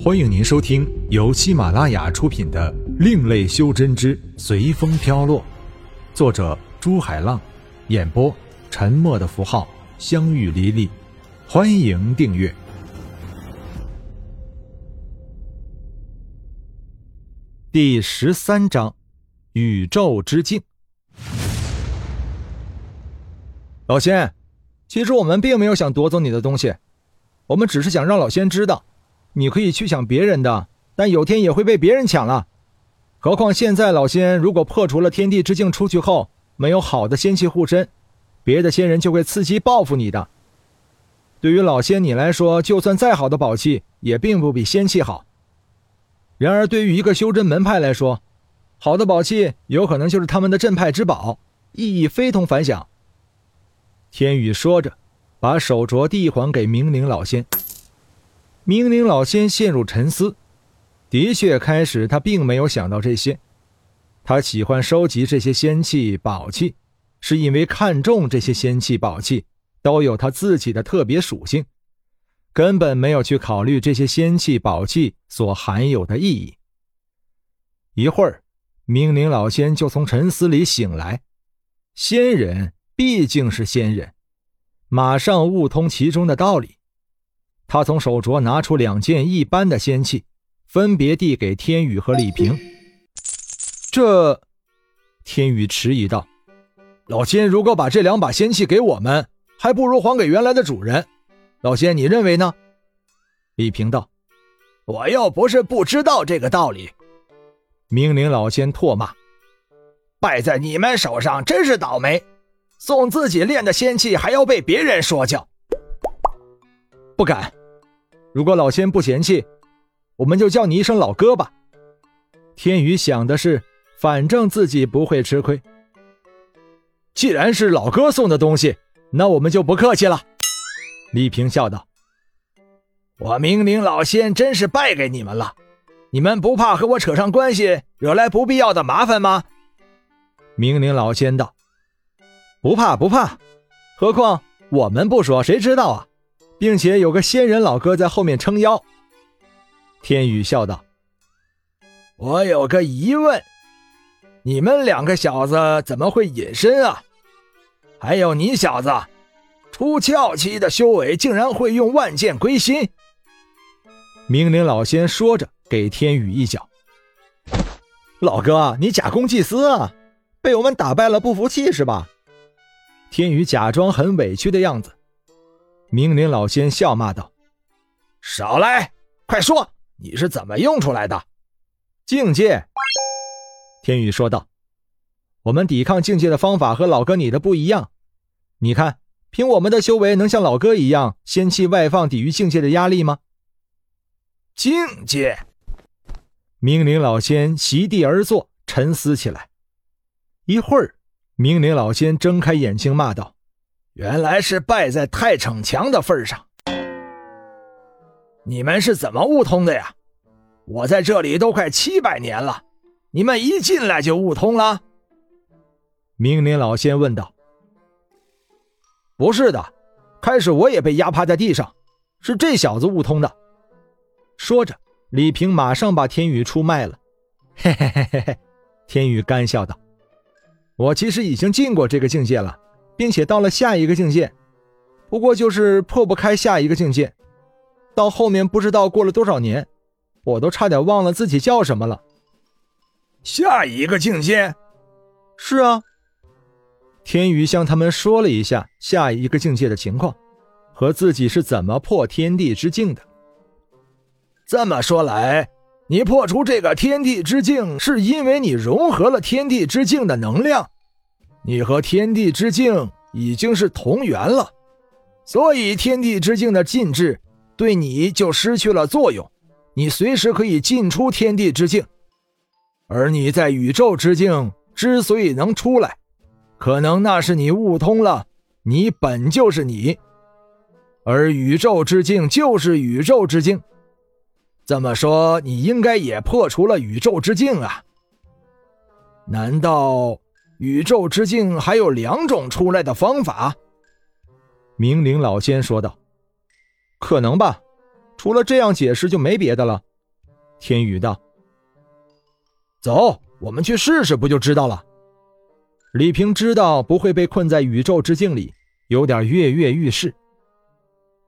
欢迎您收听由喜马拉雅出品的《另类修真之随风飘落》，作者朱海浪，演播沉默的符号、相遇离离。欢迎订阅。第十三章：宇宙之境。老仙，其实我们并没有想夺走你的东西，我们只是想让老仙知道。你可以去抢别人的，但有天也会被别人抢了。何况现在老仙如果破除了天地之境出去后，没有好的仙气护身，别的仙人就会伺机报复你的。对于老仙你来说，就算再好的宝器，也并不比仙气好。然而，对于一个修真门派来说，好的宝器有可能就是他们的镇派之宝，意义非同凡响。天宇说着，把手镯递还给明灵老仙。明灵老仙陷入沉思，的确，开始他并没有想到这些。他喜欢收集这些仙器宝器，是因为看中这些仙器宝器都有他自己的特别属性，根本没有去考虑这些仙器宝器所含有的意义。一会儿，明灵老仙就从沉思里醒来，仙人毕竟是仙人，马上悟通其中的道理。他从手镯拿出两件一般的仙器，分别递给天宇和李平。这，天宇迟疑道：“老仙如果把这两把仙器给我们，还不如还给原来的主人。老仙，你认为呢？”李平道：“我又不是不知道这个道理。”明灵老仙唾骂：“败在你们手上，真是倒霉！送自己炼的仙器，还要被别人说教。”不敢。如果老仙不嫌弃，我们就叫你一声老哥吧。天宇想的是，反正自己不会吃亏。既然是老哥送的东西，那我们就不客气了。李平笑道：“我明灵老仙真是败给你们了，你们不怕和我扯上关系，惹来不必要的麻烦吗？”明灵老仙道：“不怕不怕，何况我们不说，谁知道啊？”并且有个仙人老哥在后面撑腰。天宇笑道：“我有个疑问，你们两个小子怎么会隐身啊？还有你小子，出窍期的修为竟然会用万剑归心。”明灵老仙说着，给天宇一脚：“老哥，你假公济私啊？被我们打败了，不服气是吧？”天宇假装很委屈的样子。明灵老仙笑骂道：“少来，快说，你是怎么用出来的？境界。”天宇说道：“我们抵抗境界的方法和老哥你的不一样。你看，凭我们的修为，能像老哥一样仙气外放抵御境界的压力吗？”境界。明灵老仙席地而坐，沉思起来。一会儿，明灵老仙睁开眼睛，骂道。原来是败在太逞强的份上。你们是怎么悟通的呀？我在这里都快七百年了，你们一进来就悟通了？明林老仙问道。不是的，开始我也被压趴在地上，是这小子悟通的。说着，李平马上把天宇出卖了。嘿嘿嘿嘿嘿，天宇干笑道：“我其实已经进过这个境界了。”并且到了下一个境界，不过就是破不开下一个境界。到后面不知道过了多少年，我都差点忘了自己叫什么了。下一个境界？是啊。天宇向他们说了一下下一个境界的情况，和自己是怎么破天地之境的。这么说来，你破除这个天地之境，是因为你融合了天地之境的能量。你和天地之境已经是同源了，所以天地之境的禁制对你就失去了作用，你随时可以进出天地之境。而你在宇宙之境之所以能出来，可能那是你悟通了，你本就是你，而宇宙之境就是宇宙之境。这么说，你应该也破除了宇宙之境啊？难道？宇宙之境还有两种出来的方法，明灵老仙说道：“可能吧，除了这样解释就没别的了。”天宇道：“走，我们去试试，不就知道了。”李平知道不会被困在宇宙之境里，有点跃跃欲试。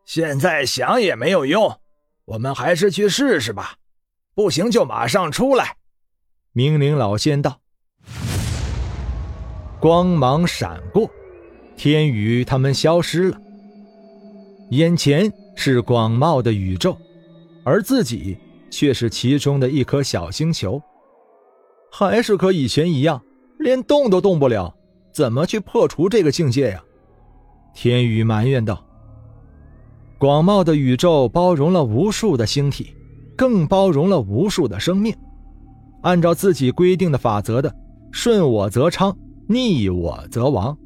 现在想也没有用，我们还是去试试吧。不行就马上出来。明灵老仙道。光芒闪过，天宇他们消失了。眼前是广袤的宇宙，而自己却是其中的一颗小星球，还是和以前一样。连动都动不了，怎么去破除这个境界呀？天宇埋怨道。广袤的宇宙包容了无数的星体，更包容了无数的生命。按照自己规定的法则的，顺我则昌，逆我则亡。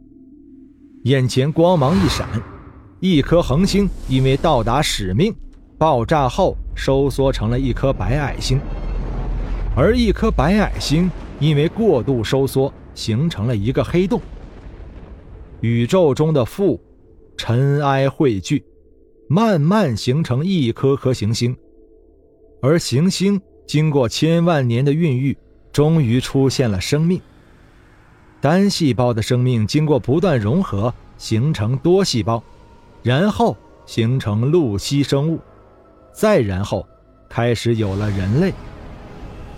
眼前光芒一闪，一颗恒星因为到达使命，爆炸后收缩成了一颗白矮星，而一颗白矮星。因为过度收缩，形成了一个黑洞。宇宙中的负、尘埃汇聚，慢慢形成一颗颗行星。而行星经过千万年的孕育，终于出现了生命。单细胞的生命经过不断融合，形成多细胞，然后形成陆栖生物，再然后开始有了人类。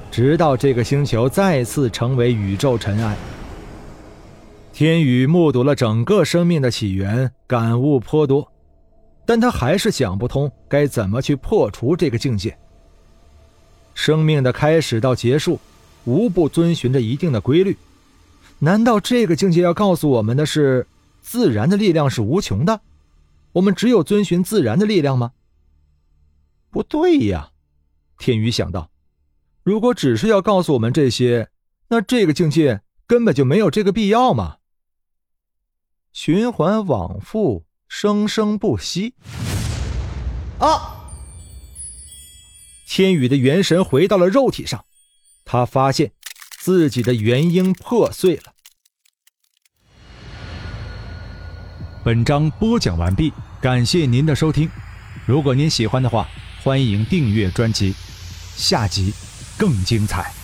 直到这个星球再次成为宇宙尘埃，天宇目睹了整个生命的起源，感悟颇多，但他还是想不通该怎么去破除这个境界。生命的开始到结束，无不遵循着一定的规律，难道这个境界要告诉我们的是，自然的力量是无穷的？我们只有遵循自然的力量吗？不对呀，天宇想到。如果只是要告诉我们这些，那这个境界根本就没有这个必要嘛。循环往复，生生不息。啊！天宇的元神回到了肉体上，他发现自己的元婴破碎了。本章播讲完毕，感谢您的收听。如果您喜欢的话，欢迎订阅专辑，下集。更精彩。